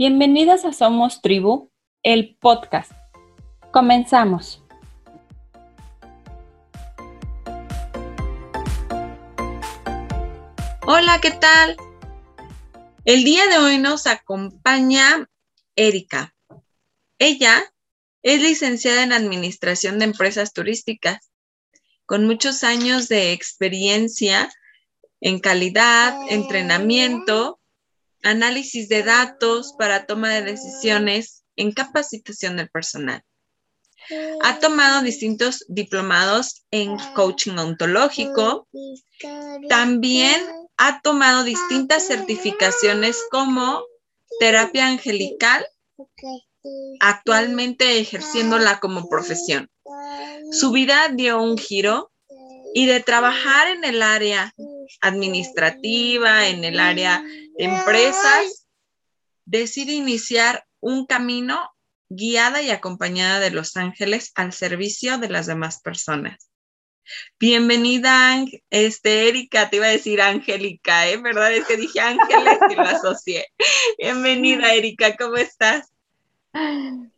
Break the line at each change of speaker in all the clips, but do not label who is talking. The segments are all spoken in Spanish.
Bienvenidas a Somos Tribu, el podcast. Comenzamos.
Hola, ¿qué tal? El día de hoy nos acompaña Erika. Ella es licenciada en Administración de Empresas Turísticas, con muchos años de experiencia en calidad, entrenamiento, análisis de datos para toma de decisiones en capacitación del personal. Ha tomado distintos diplomados en coaching ontológico. También ha tomado distintas certificaciones como terapia angelical, actualmente ejerciéndola como profesión. Su vida dio un giro y de trabajar en el área administrativa, en el área de empresas, decide iniciar un camino guiada y acompañada de los ángeles al servicio de las demás personas. Bienvenida, este, Erika, te iba a decir Angélica, ¿eh? ¿Verdad? Es que dije Ángeles y lo asocié. Bienvenida, Erika, ¿cómo estás?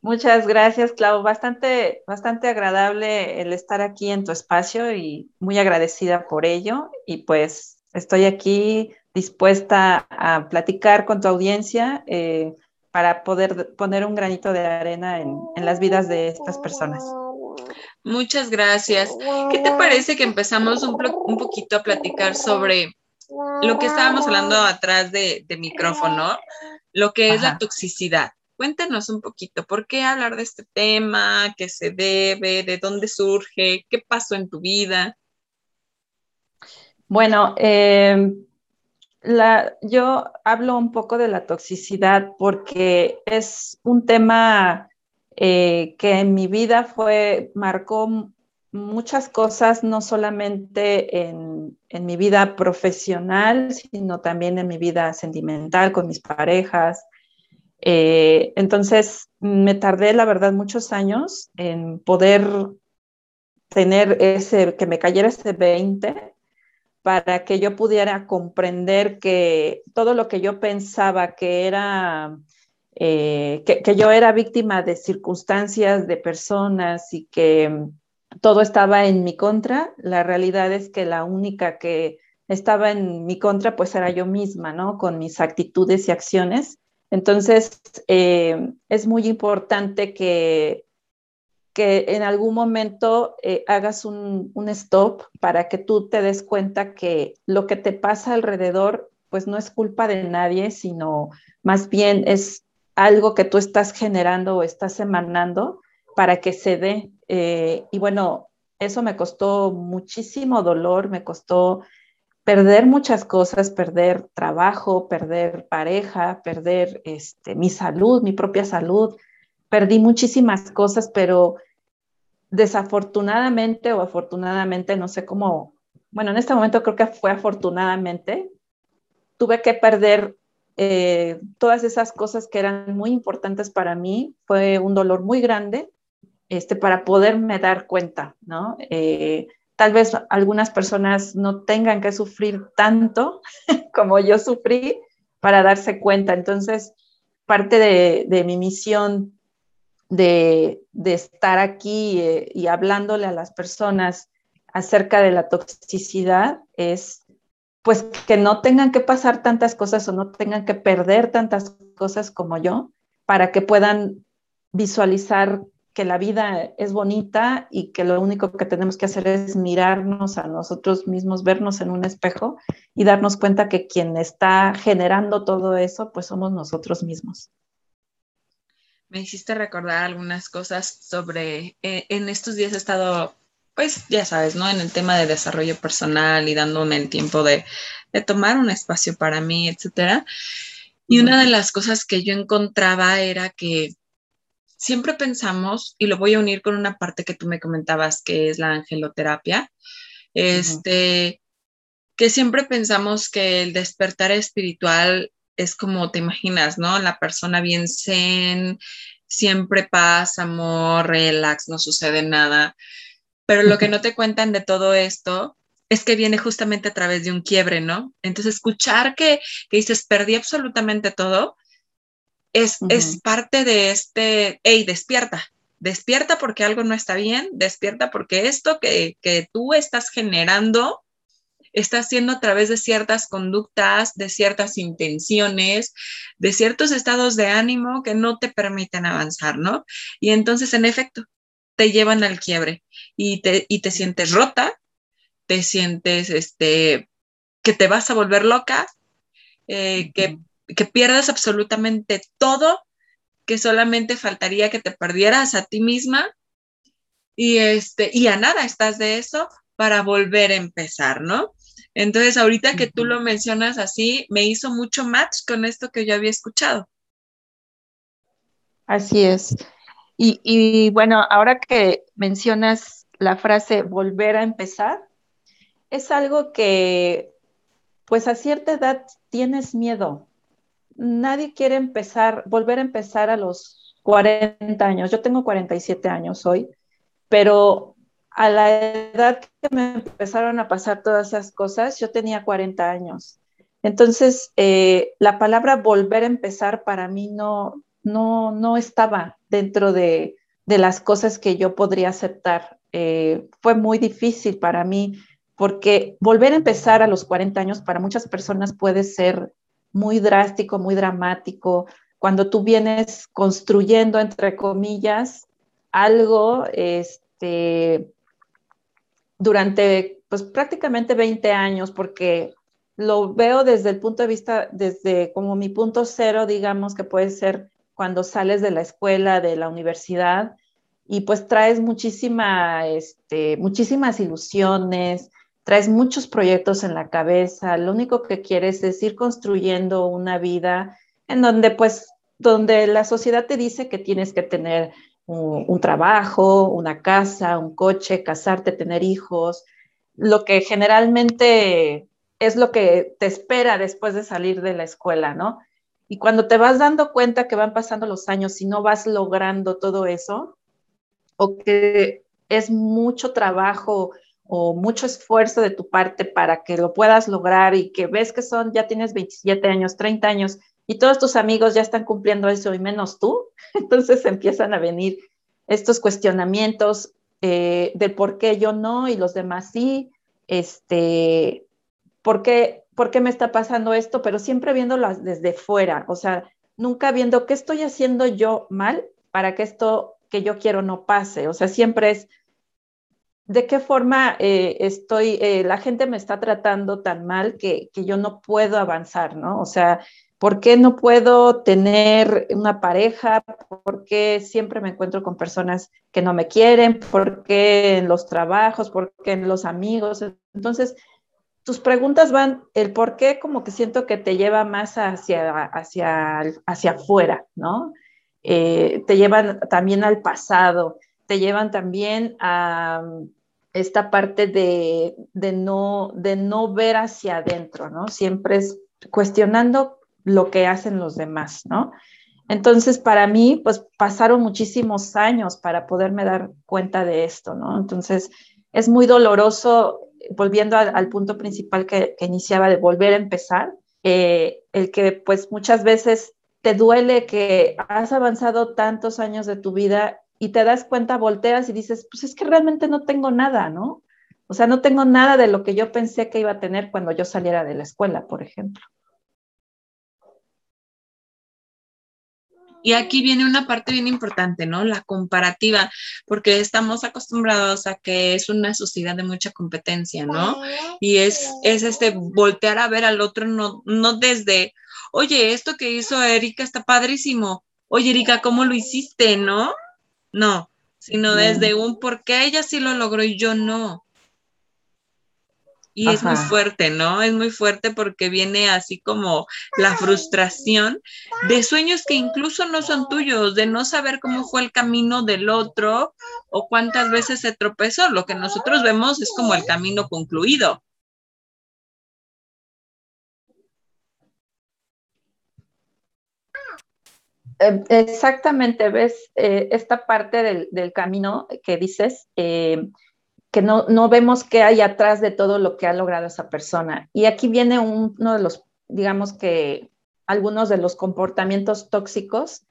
Muchas gracias, Clau. Bastante, bastante agradable el estar aquí en tu espacio y muy agradecida por ello. Y pues estoy aquí dispuesta a platicar con tu audiencia eh, para poder poner un granito de arena en, en las vidas de estas personas.
Muchas gracias. ¿Qué te parece que empezamos un, un poquito a platicar sobre lo que estábamos hablando atrás de, de micrófono, lo que es la toxicidad? Cuéntanos un poquito, ¿por qué hablar de este tema? ¿Qué se debe? ¿De dónde surge? ¿Qué pasó en tu vida?
Bueno, eh, yo hablo un poco de la toxicidad porque es un tema eh, que en mi vida fue, marcó muchas cosas, no solamente en, en, mi vida profesional, sino también en mi vida sentimental con mis parejas. Eh, entonces, me tardé, la verdad, muchos años en poder tener ese, que me cayera ese 20 para que yo pudiera comprender que todo lo que yo pensaba que era, eh, que, que, yo era víctima de circunstancias, de personas y que todo estaba en mi contra, la realidad es que la única que estaba en mi contra pues era yo misma, ¿no? Con mis actitudes y acciones. Entonces, eh, es muy importante que que en algún momento eh, hagas un, un, stop para que tú te des cuenta que lo que te pasa alrededor, pues no es culpa de nadie, sino más bien es algo que tú estás generando o estás emanando para que se dé. Eh, y bueno, eso me costó muchísimo dolor, me costó perder muchas cosas, perder trabajo, perder pareja, perder este, mi salud, mi propia salud, perdí muchísimas cosas, pero desafortunadamente o afortunadamente, no sé cómo, bueno, en este momento creo que fue afortunadamente, tuve que perder eh, todas esas cosas que eran muy importantes para mí. Fue un dolor muy grande este, para poderme dar cuenta, ¿no? Eh, tal vez algunas personas no tengan que sufrir tanto como yo sufrí para darse cuenta. Entonces, parte de, mi misión de, de estar aquí eh, y hablándole a las personas acerca de la toxicidad es pues que no tengan que pasar tantas cosas o no tengan que perder tantas cosas como yo para que puedan visualizar que la vida es bonita y que lo único que tenemos que hacer es mirarnos a nosotros mismos, vernos en un espejo y darnos cuenta que quien está generando todo eso, pues somos nosotros mismos
me hiciste recordar algunas cosas sobre, eh, en estos días he estado, pues ya sabes, ¿no? En el tema de desarrollo personal y dándome el tiempo de, de tomar un espacio para mí, etcétera. Y una de las cosas que yo encontraba era que siempre pensamos, y lo voy a unir con una parte que tú me comentabas, que es la angeloterapia, este, que siempre pensamos que el despertar espiritual es como te imaginas, ¿no? La persona bien zen, siempre paz, amor, relax, no sucede nada. Pero lo que no te cuentan de todo esto es que viene justamente a través de un quiebre, ¿no? Entonces, escuchar que, que dices, perdí absolutamente todo, es, es parte de este, hey, despierta, despierta porque algo no está bien, despierta porque esto que, que tú estás generando está haciendo a través de ciertas conductas, de ciertas intenciones, de ciertos estados de ánimo que no te permiten avanzar, ¿no? Y entonces, en efecto, te llevan al quiebre y te, y te sientes rota, te sientes este, que te vas a volver loca, eh, que, que pierdas absolutamente todo, que solamente faltaría que te perdieras a ti misma y, este, y a nada estás de eso para volver a empezar, ¿no? Entonces, ahorita que tú lo mencionas así, me hizo mucho match con esto que yo había escuchado.
Así es. Y, bueno, ahora que mencionas la frase volver a empezar, es algo que, pues a cierta edad tienes miedo. Nadie quiere empezar, volver a empezar a los 40 años. Yo tengo 47 años hoy, pero a la edad que me empezaron a pasar todas esas cosas, yo tenía 40 años. Entonces, eh, la palabra volver a empezar para mí no, no, no estaba dentro de, las cosas que yo podría aceptar. Eh, fue muy difícil para mí porque volver a empezar a los 40 años para muchas personas puede ser muy drástico, muy dramático. Cuando tú vienes construyendo, entre comillas, algo, este, durante pues prácticamente 20 años, porque lo veo desde el punto de vista, desde como mi punto cero, digamos, que puede ser cuando sales de la escuela, de la universidad, y pues traes muchísima, este, muchísimas ilusiones, traes muchos proyectos en la cabeza, lo único que quieres es ir construyendo una vida en donde pues, donde la sociedad te dice que tienes que tener un, trabajo, una casa, un coche, casarte, tener hijos, lo que generalmente es lo que te espera después de salir de la escuela, ¿no? Y cuando te vas dando cuenta que van pasando los años y no vas logrando todo eso, o que es mucho trabajo o mucho esfuerzo de tu parte para que lo puedas lograr y que ves que son, ya tienes 27 años, 30 años y todos tus amigos ya están cumpliendo eso y menos tú, entonces empiezan a venir estos cuestionamientos eh, de por qué yo no y los demás sí, este, ¿por qué, por qué me está pasando esto, pero siempre viéndolo desde fuera, o sea, nunca viendo qué estoy haciendo yo mal para que esto que yo quiero no pase, o sea, siempre es de qué forma eh, estoy, eh, la gente me está tratando tan mal que, que, yo no puedo avanzar, ¿no? O sea, ¿Por qué no puedo tener una pareja? ¿Por qué siempre me encuentro con personas que no me quieren? ¿Por qué en los trabajos? ¿Por qué en los amigos? Entonces, tus preguntas van, el por qué como que siento que te lleva más hacia, hacia, hacia afuera, ¿no? Eh, te llevan también al pasado, te llevan también a esta parte de, de, no, de no ver hacia adentro, ¿no? Siempre es cuestionando lo que hacen los demás, ¿no? Entonces, para mí, pues pasaron muchísimos años para poderme dar cuenta de esto, ¿no? Entonces, es muy doloroso, volviendo al, punto principal que, iniciaba de volver a empezar, eh, el que pues muchas veces te duele que has avanzado tantos años de tu vida y te das cuenta, volteas y dices, pues es que realmente no tengo nada, ¿no? O sea, no tengo nada de lo que yo pensé que iba a tener cuando yo saliera de la escuela, por ejemplo.
Y aquí viene una parte bien importante, ¿no? La comparativa, porque estamos acostumbrados a que es una sociedad de mucha competencia, ¿no? Y es, es este voltear a ver al otro, no, no desde, oye, esto que hizo Erika está padrísimo. Oye, Erika, ¿cómo lo hiciste, no? No, sino desde un por qué ella sí lo logró y yo no. Y es muy fuerte, ¿no? Es muy fuerte porque viene así como la frustración de sueños que incluso no son tuyos, de no saber cómo fue el camino del otro o cuántas veces se tropezó. Lo que nosotros vemos es como el camino concluido.
Exactamente, ves eh, esta parte del, camino que dices, eh, que no, no vemos qué hay atrás de todo lo que ha logrado esa persona. Y aquí viene uno de los, digamos que, algunos de los comportamientos tóxicos,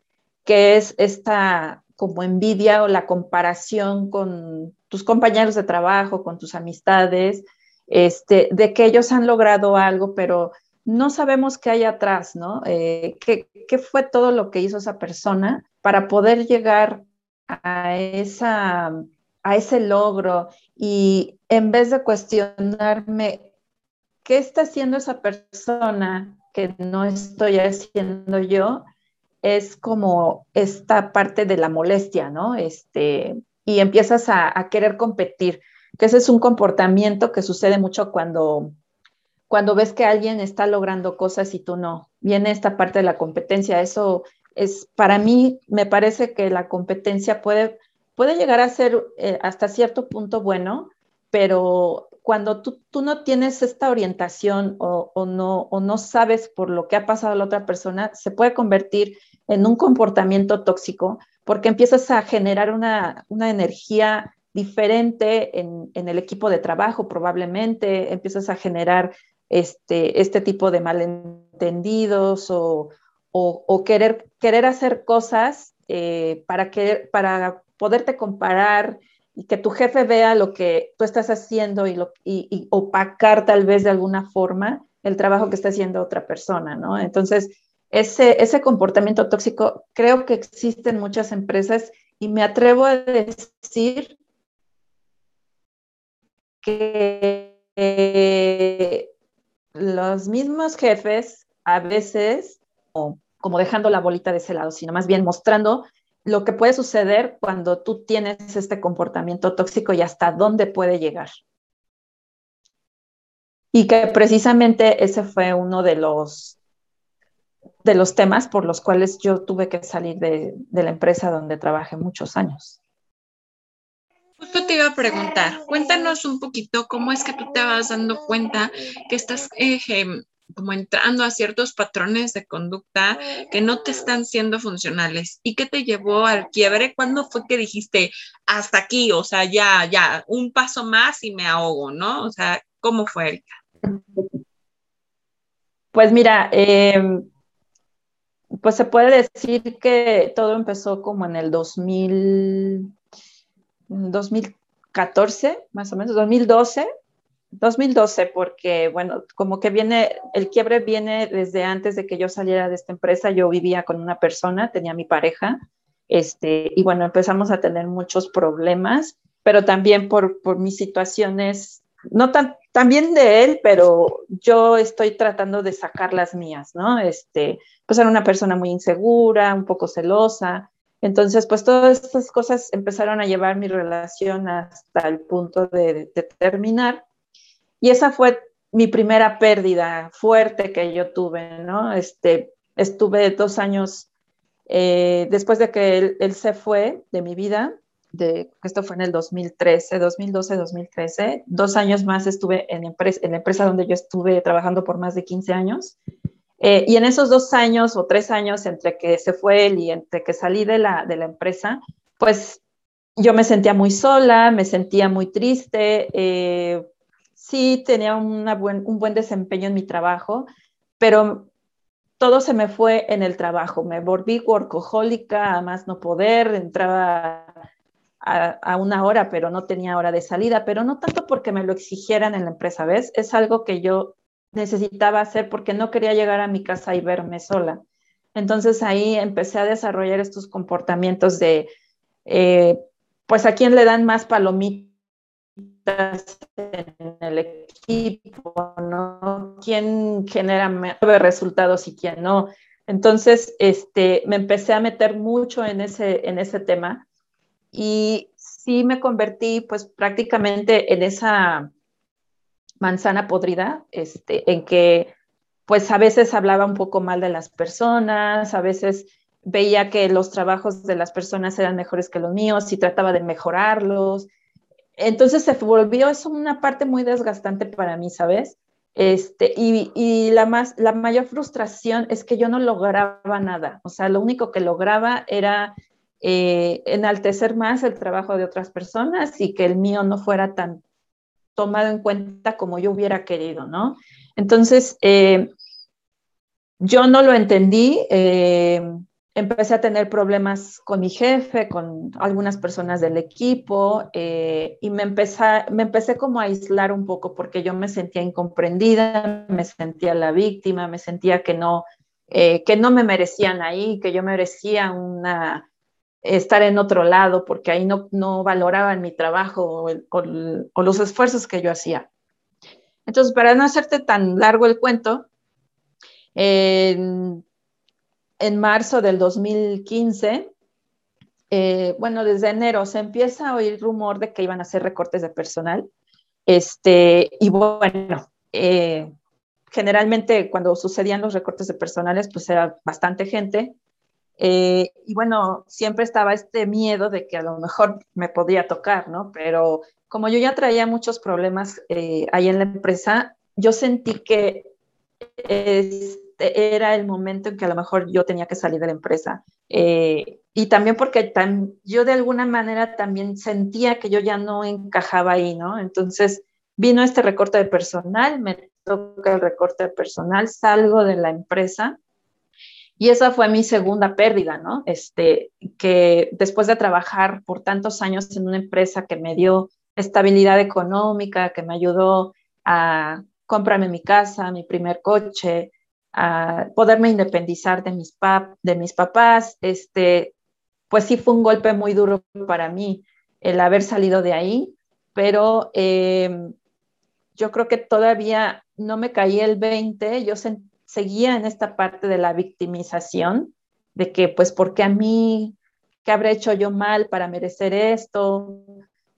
que es esta como envidia o la comparación con tus compañeros de trabajo, con tus amistades, este, de que ellos han logrado algo, pero no sabemos qué hay atrás, ¿no? Eh, ¿qué, ¿qué, fue todo lo que hizo esa persona para poder llegar a, esa, a ese logro? Y en vez de cuestionarme, ¿qué está haciendo esa persona que no estoy haciendo yo? es como esta parte de la molestia, ¿no? Este, y empiezas a, querer competir, que ese es un comportamiento que sucede mucho cuando, cuando ves que alguien está logrando cosas y tú no. Viene esta parte de la competencia, eso es, para mí, me parece que la competencia puede, puede llegar a ser eh, hasta cierto punto bueno, pero cuando tú, no tienes esta orientación o, no, o no sabes por lo que ha pasado a la otra persona, se puede convertir en un comportamiento tóxico porque empiezas a generar una, energía diferente en, el equipo de trabajo probablemente, empiezas a generar este, este tipo de malentendidos o, querer, querer hacer cosas eh, para, que, para poderte comparar y que tu jefe vea lo que tú estás haciendo y, opacar tal vez de alguna forma el trabajo que está haciendo otra persona, ¿no? Entonces, ese, ese comportamiento tóxico creo que existe en muchas empresas y me atrevo a decir que los mismos jefes a veces, como dejando la bolita de ese lado, sino más bien mostrando lo que puede suceder cuando tú tienes este comportamiento tóxico y hasta dónde puede llegar. Y que precisamente ese fue uno de los de los temas por los cuales yo tuve que salir de, la empresa donde trabajé muchos años.
Justo te iba a preguntar, cuéntanos un poquito cómo es que tú te vas dando cuenta que estás eh, como entrando a ciertos patrones de conducta que no te están siendo funcionales y qué te llevó al quiebre. ¿Cuándo fue que dijiste hasta aquí? O sea, ya, ya, un paso más y me ahogo, ¿no? O sea, ¿cómo fue,
Pues mira, eh, pues se puede decir que todo empezó como en el 2000, 2014, más o menos, 2012, 2012, porque bueno, como que viene, el quiebre viene desde antes de que yo saliera de esta empresa, yo vivía con una persona, tenía mi pareja, este, y bueno, empezamos a tener muchos problemas, pero también por, por mis situaciones, no tan, también de él, pero yo estoy tratando de sacar las mías, ¿no? Este, pues era una persona muy insegura, un poco celosa. Entonces, pues todas estas cosas empezaron a llevar mi relación hasta el punto de, terminar. Y esa fue mi primera pérdida fuerte que yo tuve, ¿no? Este, estuve dos años eh, después de que él, se fue de mi vida, de, esto fue en el 2013, 2012, 2013, dos años más estuve en, empresa, en la empresa donde yo estuve trabajando por más de 15 años. Eh, y en esos dos años o tres años entre que se fue él y entre que salí de la, de la empresa, pues yo me sentía muy sola, me sentía muy triste, eh, sí tenía una buen, un buen desempeño en mi trabajo, pero todo se me fue en el trabajo. Me volví workahólica a más no poder, entraba a, una hora, pero no tenía hora de salida, pero no tanto porque me lo exigieran en la empresa, ¿ves? Es algo que yo necesitaba hacer porque no quería llegar a mi casa y verme sola. Entonces ahí empecé a desarrollar estos comportamientos de, eh, pues a quién le dan más palomitas en el equipo, ¿no? ¿Quién genera mejores resultados y quién no? Entonces, este, me empecé a meter mucho en ese, en ese tema y sí me convertí pues prácticamente en esa manzana podrida, este, en que pues a veces hablaba un poco mal de las personas, a veces veía que los trabajos de las personas eran mejores que los míos y trataba de mejorarlos. Entonces se volvió eso una parte muy desgastante para mí, ¿sabes? Este, y, y la, más, la mayor frustración es que yo no lograba nada, o sea, lo único que lograba era eh, enaltecer más el trabajo de otras personas y que el mío no fuera tan tomado en cuenta como yo hubiera querido, ¿no? Entonces, eh, yo no lo entendí. Eh, empecé a tener problemas con mi jefe, con algunas personas del equipo eh, y me empecé, me empecé como a aislar un poco porque yo me sentía incomprendida, me sentía la víctima, me sentía que no, que no me merecían ahí, que yo merecía una, estar en otro lado porque ahí no, no valoraban mi trabajo o, los esfuerzos que yo hacía. Entonces, para no hacerte tan largo el cuento, en marzo del 2015, eh, bueno, desde enero se empieza a oír rumor de que iban a hacer recortes de personal. Este, y bueno, eh, generalmente cuando sucedían los recortes de personales, pues era bastante gente. Eh, y bueno, siempre estaba este miedo de que a lo mejor me podía tocar, ¿no? Pero como yo ya traía muchos problemas ahí en la empresa, yo sentí que este, era el momento en que a lo mejor yo tenía que salir de la empresa. Eh, y también porque yo de alguna manera también sentía que yo ya no encajaba ahí, ¿no? Entonces vino este recorte de personal, me toca el recorte de personal, salgo de la empresa y esa fue mi segunda pérdida, ¿no? Este, que después de trabajar por tantos años en una empresa que me dio estabilidad económica, que me ayudó a comprarme mi casa, mi primer coche, a poderme independizar de mis, papás, este, pues sí fue un golpe muy duro para mí el haber salido de ahí, pero em, yo creo que todavía no me caí el 20, yo seguía en esta parte de la victimización, de que pues porque a mí, ¿qué habré hecho yo mal para merecer esto?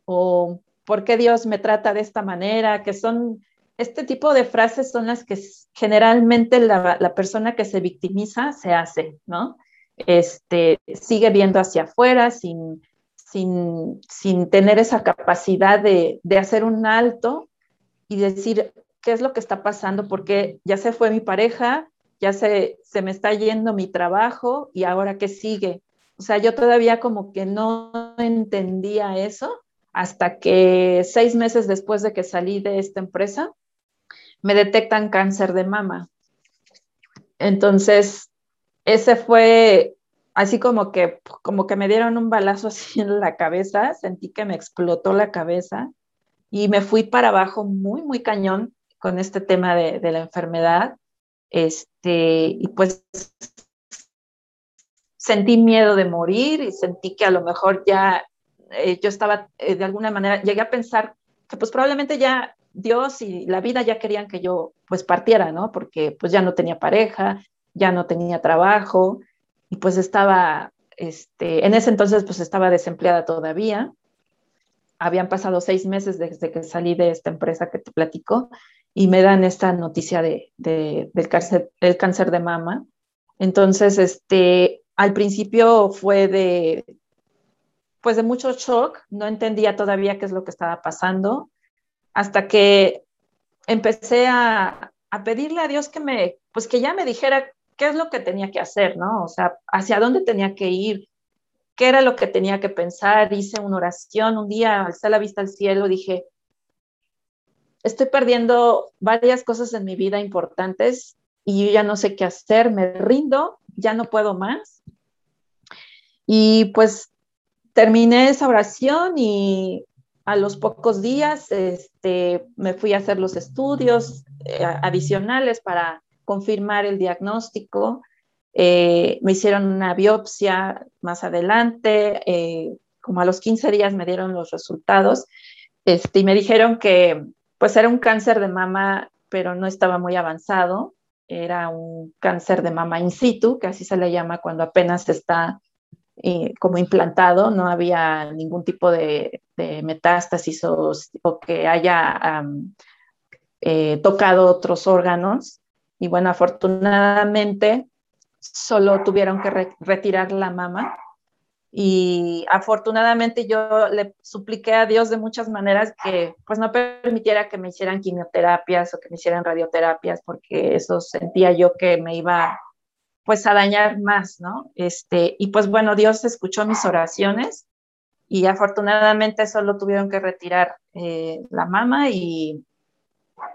O ¿por qué Dios me trata de esta manera? Que son este tipo de frases son las que generalmente la, persona que se victimiza se hace, ¿no? Este, sigue viendo hacia afuera sin, sin, tener esa capacidad de, hacer un alto y decir qué es lo que está pasando, porque ya se fue mi pareja, ya se, se me está yendo mi trabajo y ahora qué sigue. O sea, yo todavía como que no entendía eso hasta que seis meses después de que salí de esta empresa, me detectan cáncer de mama. Entonces, ese fue así como que, como que me dieron un balazo así en la cabeza, sentí que me explotó la cabeza y me fui para abajo muy, muy cañón con este tema de, la enfermedad. Este, y pues sentí miedo de morir y sentí que a lo mejor ya eh, yo estaba eh, de alguna manera, llegué a pensar que pues probablemente ya Dios y la vida ya querían que yo pues partiera, ¿no? Porque pues ya no tenía pareja, ya no tenía trabajo y pues estaba, este, en ese entonces pues estaba desempleada todavía. Habían pasado seis meses desde que salí de esta empresa que te platico y me dan esta noticia de, del, cáncer, el cáncer de mama. Entonces, este, al principio fue de, pues de mucho shock, no entendía todavía qué es lo que estaba pasando hasta que empecé a, pedirle a Dios que me, pues que ya me dijera qué es lo que tenía que hacer, ¿no? O sea, hacia dónde tenía que ir, qué era lo que tenía que pensar. Hice una oración un día, alcé la vista al cielo, dije, estoy perdiendo varias cosas en mi vida importantes y yo ya no sé qué hacer, me rindo, ya no puedo más. Y pues terminé esa oración y a los pocos días este, me fui a hacer los estudios eh, adicionales para confirmar el diagnóstico. Eh, me hicieron una biopsia más adelante, eh, como a los 15 días me dieron los resultados este, y me dijeron que pues era un cáncer de mama, pero no estaba muy avanzado, era un cáncer de mama in situ, que así se le llama cuando apenas está eh, como implantado, no había ningún tipo de, metástasis o, que haya eh, tocado otros órganos. Y bueno, afortunadamente solo tuvieron que retirar la mama. Y afortunadamente yo le supliqué a Dios de muchas maneras que pues no permitiera que me hicieran quimioterapias o que me hicieran radioterapias, porque eso sentía yo que me iba pues a dañar más, ¿no? Este, y pues bueno, Dios escuchó mis oraciones y afortunadamente solo tuvieron que retirar eh, la mama y,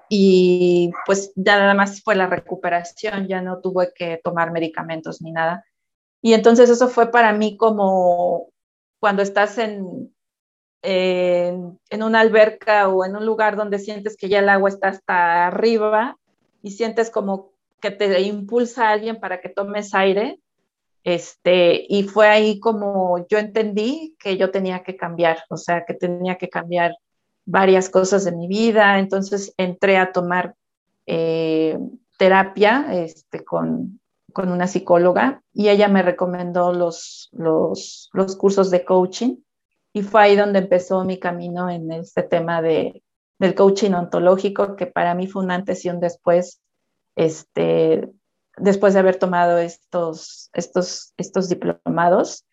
y pues ya nada más fue la recuperación, ya no tuve que tomar medicamentos ni nada. Y entonces eso fue para mí como cuando estás en, en, una alberca o en un lugar donde sientes que ya el agua está hasta arriba y sientes como que te impulsa alguien para que tomes aire. Este, y fue ahí como yo entendí que yo tenía que cambiar, o sea, que tenía que cambiar varias cosas de mi vida. Entonces entré a tomar eh, terapia este, con, con, una psicóloga y ella me recomendó los, los, los, cursos de coaching. Y fue ahí donde empezó mi camino en este tema de, del coaching ontológico, que para mí fue un antes y un después este, después de haber tomado estos, estos, estos diplomados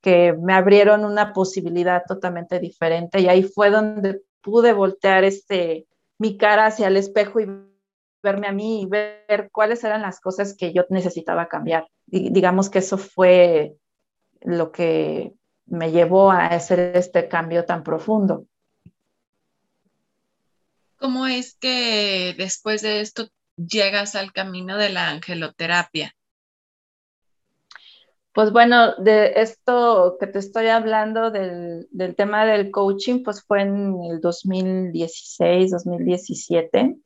que me abrieron una posibilidad totalmente diferente. Y ahí fue donde pude voltear este, mi cara hacia el espejo y verme a mí y ver cuáles eran las cosas que yo necesitaba cambiar. Y digamos que eso fue lo que me llevó a hacer este cambio tan profundo.
¿Cómo es que después de esto llegas al camino de la angeloterapia?
Pues bueno, de esto que te estoy hablando del, del, tema del coaching, pues fue en el 2016, 2017.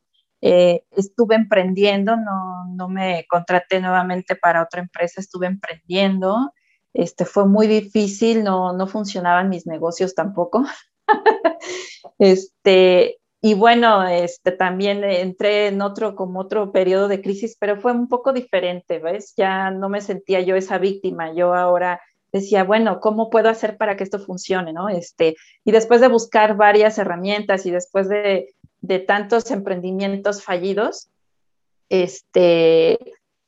Eh, estuve emprendiendo, no, no me contraté nuevamente para otra empresa, estuve emprendiendo. Este, fue muy difícil, no, no funcionaban mis negocios tampoco. este, y bueno, este, también entré en otro, como otro periodo de crisis, pero fue un poco diferente, ¿ves? Ya no me sentía yo esa víctima, yo ahora decía, bueno, ¿cómo puedo hacer para que esto funcione, no? Este, y después de buscar varias herramientas y después de, de tantos emprendimientos fallidos, este,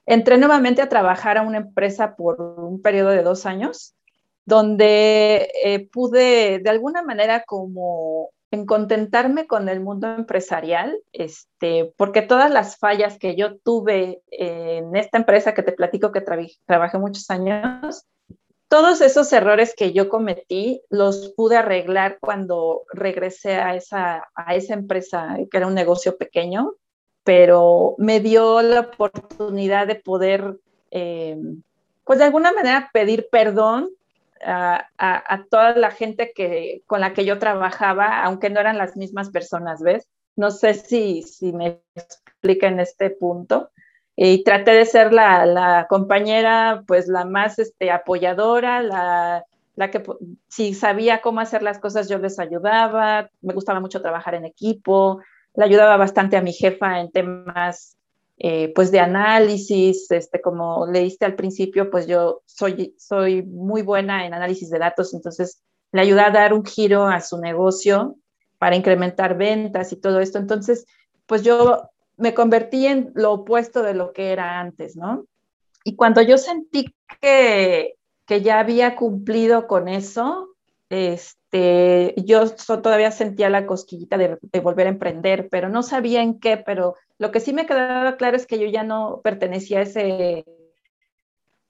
entré nuevamente a trabajar a una empresa por un periodo de dos años, donde eh, pude de alguna manera como en contentarme con el mundo empresarial, este, porque todas las fallas que yo tuve en esta empresa que te platico que trabajé muchos años, todos esos errores que yo cometí los pude arreglar cuando regresé a esa, a esa empresa, que era un negocio pequeño, pero me dio la oportunidad de poder, eh, pues de alguna manera pedir perdón a, toda la gente que, con la que yo trabajaba, aunque no eran las mismas personas, ¿ves? No sé si, si me explica en este punto. Y traté de ser la, la compañera, pues la más este, apoyadora, la, la que si sabía cómo hacer las cosas yo les ayudaba, me gustaba mucho trabajar en equipo, le ayudaba bastante a mi jefa en temas eh, pues de análisis, este, como leíste al principio, pues yo soy, soy muy buena en análisis de datos, entonces le ayuda a dar un giro a su negocio para incrementar ventas y todo esto. Entonces, pues yo me convertí en lo opuesto de lo que era antes, ¿no? Y cuando yo sentí que, que ya había cumplido con eso, este, yo todavía sentía la cosquillita de, volver a emprender, pero no sabía en qué, pero lo que sí me quedaba claro es que yo ya no pertenecía a ese,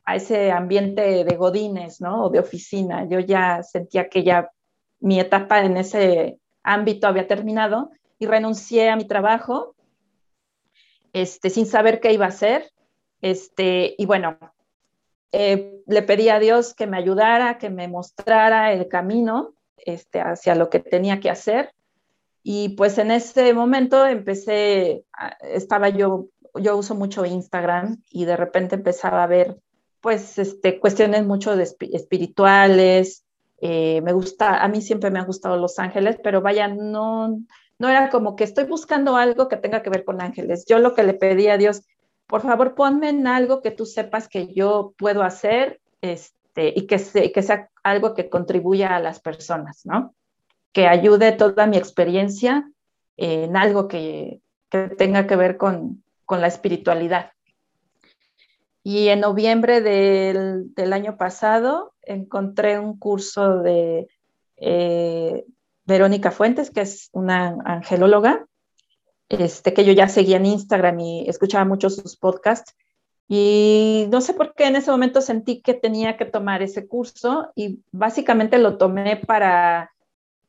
a ese ambiente de godines, ¿no? O de oficina. Yo ya sentía que ya mi etapa en ese ámbito había terminado y renuncié a mi trabajo este, sin saber qué iba a hacer. Este, y bueno, eh, le pedí a Dios que me ayudara, que me mostrara el camino este, hacia lo que tenía que hacer. Y pues en ese momento empecé, estaba yo, yo uso mucho Instagram y de repente empezaba a ver pues este, cuestiones mucho espirituales. Eh, me gusta, a mí siempre me han gustado los ángeles, pero vaya, no, no era como que estoy buscando algo que tenga que ver con ángeles. Yo lo que le pedí a Dios, por favor, ponme en algo que tú sepas que yo puedo hacer este, y que, que sea algo que contribuya a las personas, ¿no? que ayude toda mi experiencia en algo que, tenga que ver con, la espiritualidad. Y en noviembre del, año pasado encontré un curso de eh, Verónica Fuentes, que es una angelóloga, este, que yo ya seguía en Instagram y escuchaba mucho sus podcasts. Y no sé por qué en ese momento sentí que tenía que tomar ese curso y básicamente lo tomé para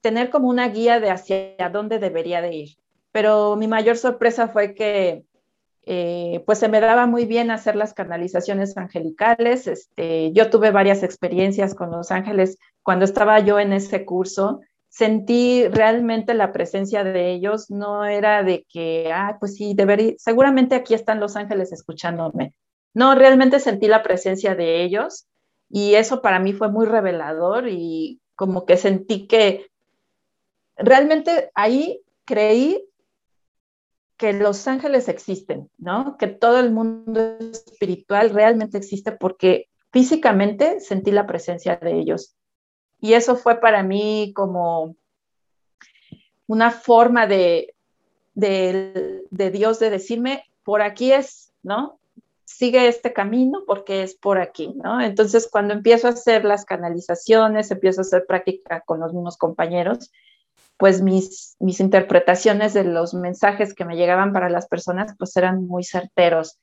tener como una guía de hacia dónde debería de ir. pero mi mayor sorpresa fue que eh, pues se me daba muy bien hacer las canalizaciones angelicales. Este, yo tuve varias experiencias con los ángeles cuando estaba yo en ese curso. Sentí realmente la presencia de ellos, no era de que, ah, pues sí, debería, seguramente aquí están los ángeles escuchándome. No, realmente sentí la presencia de ellos y eso para mí fue muy revelador y como que sentí que realmente ahí creí que los ángeles existen, ¿no? Que todo el mundo espiritual realmente existe porque físicamente sentí la presencia de ellos. Y eso fue para mí como una forma de, de, de Dios de decirme, por aquí es, ¿no? Sigue este camino porque es por aquí, ¿no? Entonces, cuando empiezo a hacer las canalizaciones, empiezo a hacer práctica con los mismos compañeros, pues mis, mis interpretaciones de los mensajes que me llegaban para las personas pues eran muy certeros,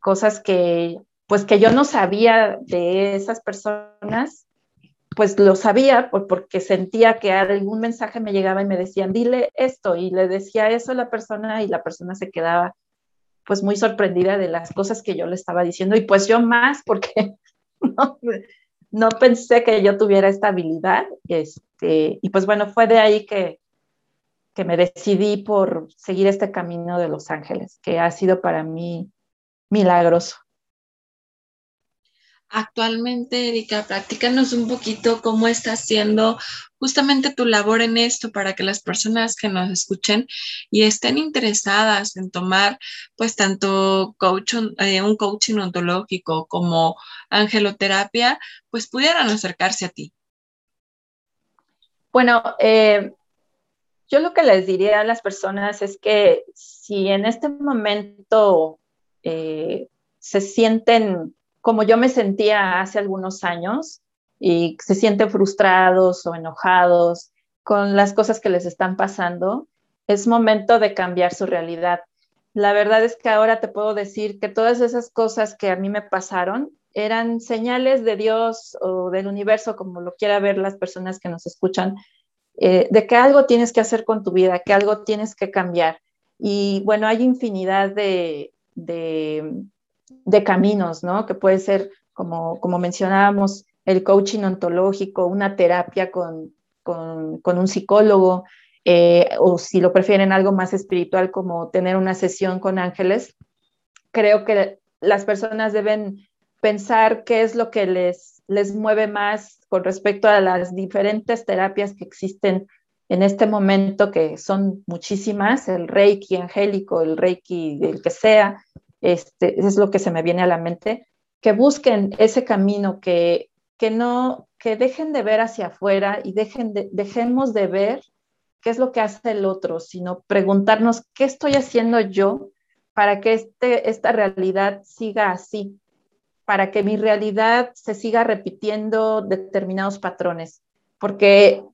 cosas que pues que yo no sabía de esas personas, pues lo sabía porque sentía que algún mensaje me llegaba y me decían, dile esto, y le decía eso a la persona y la persona se quedaba pues muy sorprendida de las cosas que yo le estaba diciendo y pues yo más porque no, no pensé que yo tuviera esta habilidad. Este, y pues bueno, fue de ahí que, que me decidí por seguir este camino de Los Ángeles, que ha sido para mí milagroso.
Actualmente, Erika, practícanos un poquito cómo está haciendo justamente tu labor en esto para que las personas que nos escuchen y estén interesadas en tomar pues tanto coach, eh, un coaching ontológico como angeloterapia, pues pudieran acercarse a ti.
Bueno, eh, yo lo que les diría a las personas es que si en este momento eh, se sienten como yo me sentía hace algunos años y se sienten frustrados o enojados con las cosas que les están pasando, es momento de cambiar su realidad. La verdad es que ahora te puedo decir que todas esas cosas que a mí me pasaron eran señales de Dios o del universo, como lo quiera ver las personas que nos escuchan, eh, de que algo tienes que hacer con tu vida, que algo tienes que cambiar. Y bueno, hay infinidad de, de, caminos, ¿no? Que puede ser, como, como mencionábamos, el coaching ontológico, una terapia con, con, un psicólogo, eh, o si lo prefieren algo más espiritual, como tener una sesión con ángeles. Creo que las personas deben pensar qué es lo que les, les mueve más con respecto a las diferentes terapias que existen en este momento, que son muchísimas, el reiki angélico, el reiki el que sea, este, es lo que se me viene a la mente, que busquen ese camino, que, que no, que dejen de ver hacia afuera y dejen de, dejemos de ver qué es lo que hace el otro, sino preguntarnos qué estoy haciendo yo para que este, esta realidad siga así, para que mi realidad se siga repitiendo determinados patrones, porque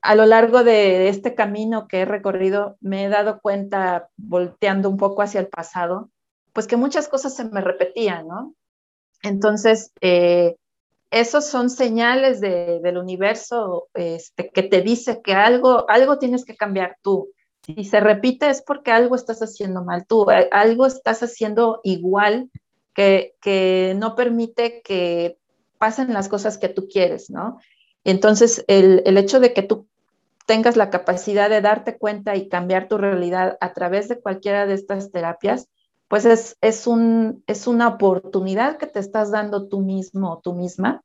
a lo largo de este camino que he recorrido me he dado cuenta, volteando un poco hacia el pasado, pues que muchas cosas se me repetían, ¿no? Entonces, eh, esos son señales del universo este, que te dice que algo, algo tienes que cambiar tú. Si se repite es porque algo estás haciendo mal tú, algo estás haciendo igual que, no permite que pasen las cosas que tú quieres, ¿no? Entonces, el, hecho de que tú tengas la capacidad de darte cuenta y cambiar tu realidad a través de cualquiera de estas terapias, pues es, es, un, es una oportunidad que te estás dando tú mismo o tú misma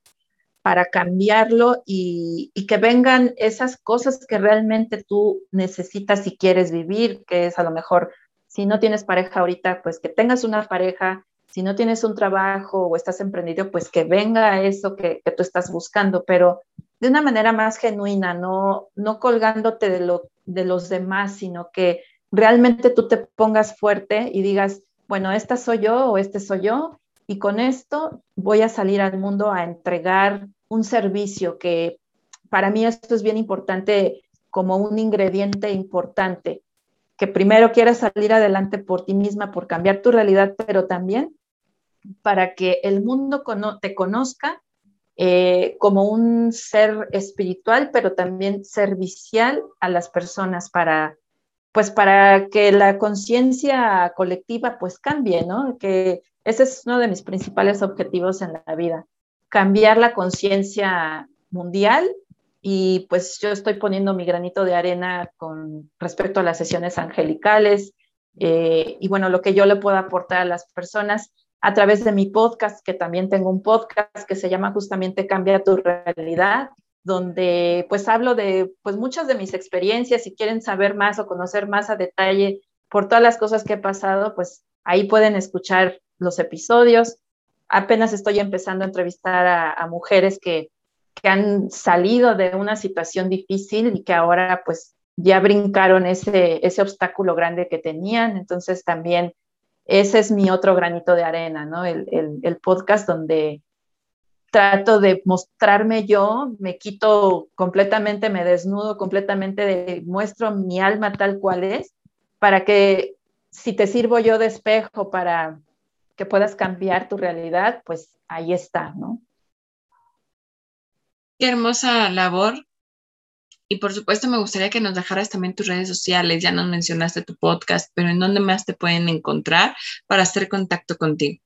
para cambiarlo y, que vengan esas cosas que realmente tú necesitas y quieres vivir, que es a lo mejor, si no tienes pareja ahorita, pues que tengas una pareja si no tienes un trabajo o estás emprendido, pues que venga eso que, tú estás buscando, pero de una manera más genuina, no, no colgándote de, lo, de los demás, sino que realmente tú te pongas fuerte y digas, bueno, esta soy yo o este soy yo, y con esto voy a salir al mundo a entregar un servicio que para mí esto es bien importante como un ingrediente importante, que primero quieras salir adelante por ti misma, por cambiar tu realidad, pero también para que el mundo te conozca eh, como un ser espiritual, pero también servicial a las personas para, pues para que la conciencia colectiva pues cambie, ¿no? Que ese es uno de mis principales objetivos en la vida, cambiar la conciencia mundial y pues yo estoy poniendo mi granito de arena con respecto a las sesiones angelicales eh, y bueno, lo que yo le puedo aportar a las personas a través de mi podcast, que también tengo un podcast que se llama justamente Cambia tu realidad, donde pues hablo de pues muchas de mis experiencias, si quieren saber más o conocer más a detalle por todas las cosas que he pasado, pues ahí pueden escuchar los episodios. Apenas estoy empezando a entrevistar a, mujeres que, que han salido de una situación difícil y que ahora pues ya brincaron ese, ese obstáculo grande que tenían. Entonces también ese es mi otro granito de arena, ¿no? El, el, podcast donde trato de mostrarme yo, me quito completamente, me desnudo completamente, muestro mi alma tal cual es, para que si te sirvo yo de espejo para que puedas cambiar tu realidad, pues ahí está, ¿no?
Qué hermosa labor y por supuesto, me gustaría que nos dejaras también tus redes sociales. Ya nos mencionaste tu podcast, pero ¿en dónde más te pueden encontrar para hacer contacto contigo?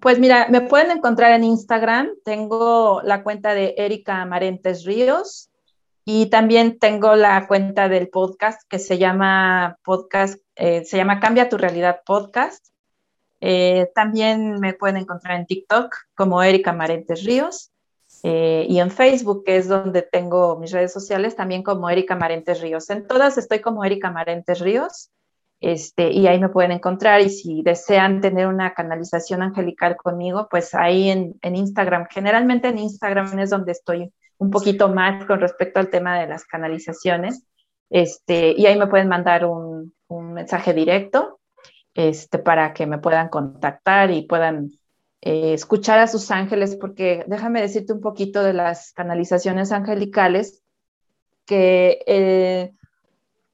Pues mira, me pueden encontrar en Instagram. Tengo la cuenta de Erika Marentes Ríos y también tengo la cuenta del podcast que se llama podcast, eh, se llama Cambia tu realidad podcast. Eh, también me pueden encontrar en TikTok como Erika Marentes Ríos. Eh, y en Facebook, que es donde tengo mis redes sociales, también como Erika Marentes Ríos. En todas estoy como Erika Marentes Ríos, este, y ahí me pueden encontrar. Y si desean tener una canalización angelical conmigo, pues ahí en, en Instagram, generalmente en Instagram es donde estoy un poquito más con respecto al tema de las canalizaciones. Este, y ahí me pueden mandar un, un mensaje directo este, para que me puedan contactar y puedan eh, escuchar a sus ángeles, porque déjame decirte un poquito de las canalizaciones angelicales, que eh,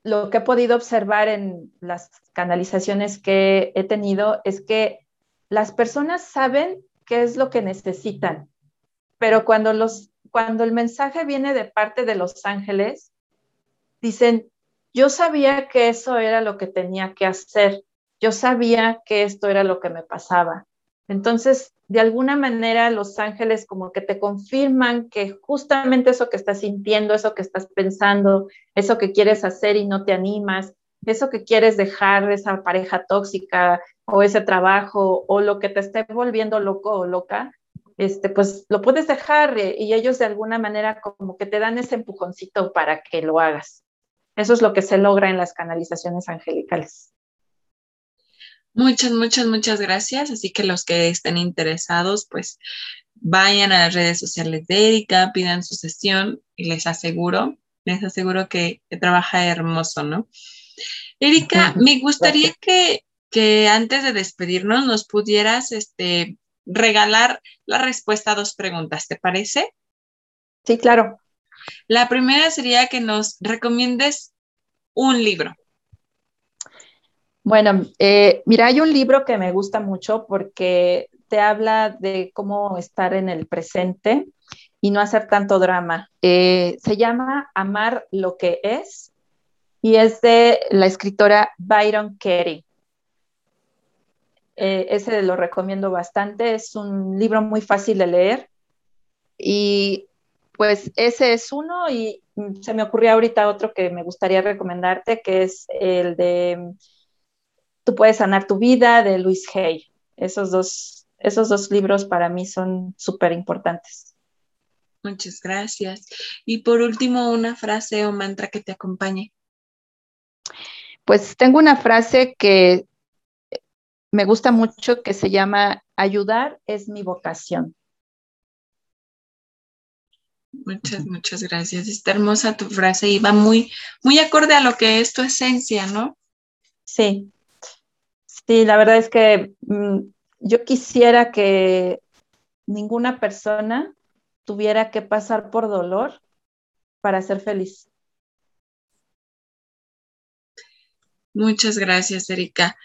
lo que he podido observar en las canalizaciones que he tenido es que las personas saben qué es lo que necesitan, pero cuando, los, cuando el mensaje viene de parte de los ángeles, dicen, yo sabía que eso era lo que tenía que hacer, yo sabía que esto era lo que me pasaba, entonces, de alguna manera, los ángeles como que te confirman que justamente eso que estás sintiendo, eso que estás pensando, eso que quieres hacer y no te animas, eso que quieres dejar, esa pareja tóxica o ese trabajo o lo que te esté volviendo loco o loca, este, pues lo puedes dejar eh, y ellos de alguna manera como que te dan ese empujoncito para que lo hagas. Eso es lo que se logra en las canalizaciones angelicales.
Muchas, muchas, muchas gracias. Así que los que estén interesados, pues vayan a las redes sociales de Erika, pidan su sesión y les aseguro, les aseguro que, trabaja hermoso, ¿no? Erika, me gustaría que, que, antes de despedirnos nos pudieras este, regalar la respuesta a dos preguntas, ¿te parece?
Sí, claro.
La primera sería que nos recomiendes un libro.
Bueno, eh, mira, hay un libro que me gusta mucho porque te habla de cómo estar en el presente y no hacer tanto drama. Eh, se llama Amar lo que es y es de la escritora Byron Carey. Eh, ese lo recomiendo bastante, es un libro muy fácil de leer y pues ese es uno y se me ocurrió ahorita otro que me gustaría recomendarte, que es el de Tú puedes sanar tu vida de Luis Hay. Esos dos, esos dos libros para mí son súper importantes.
Muchas gracias. Y por último, una frase o mantra que te acompañe.
Pues tengo una frase que me gusta mucho que se llama Ayudar es mi vocación.
Muchas, muchas gracias. Está hermosa tu frase y va muy, muy acorde a lo que es tu esencia, ¿no?
Sí, Sí, la verdad es que mm, yo quisiera que ninguna persona tuviera que pasar por dolor para ser feliz.
Muchas gracias, Erika.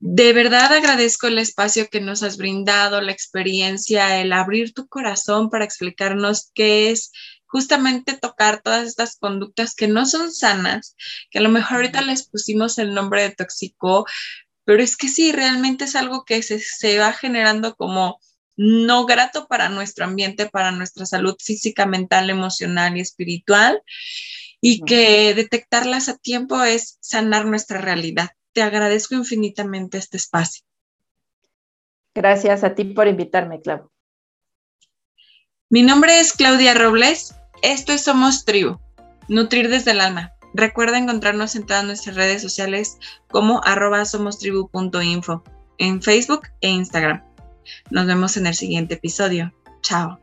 De verdad agradezco el espacio que nos has brindado, la experiencia, el abrir tu corazón para explicarnos qué es justamente tocar todas estas conductas que no son sanas, que a lo mejor ahorita les pusimos el nombre de tóxico, pero es que sí, realmente es algo que se, se va generando como no grato para nuestro ambiente, para nuestra salud física, mental, emocional y espiritual, y que detectarlas a tiempo es sanar nuestra realidad. Te agradezco infinitamente este espacio.
Gracias a ti por invitarme, Clau.
Mi nombre es Claudia Robles. Esto es Somos Tribu, Nutrir desde el alma. Recuerda encontrarnos en todas nuestras redes sociales como arroba somostribu.info en Facebook e Instagram. Nos vemos en el siguiente episodio. Chao.